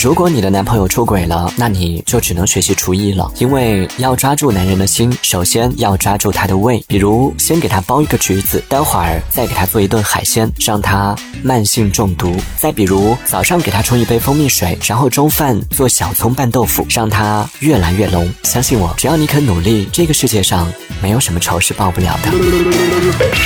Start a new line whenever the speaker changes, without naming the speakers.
如果你的男朋友出轨了那你就只能学习厨艺了。因为要抓住男人的心首先要抓住他的胃。比如先给他剥一个橘子待会儿再给他做一顿海鲜让他慢性中毒。再比如早上给他冲一杯蜂蜜水然后中饭做小葱拌豆腐让他越来越浓相信我只要你肯努力这个世界上没有什么仇是报不了的。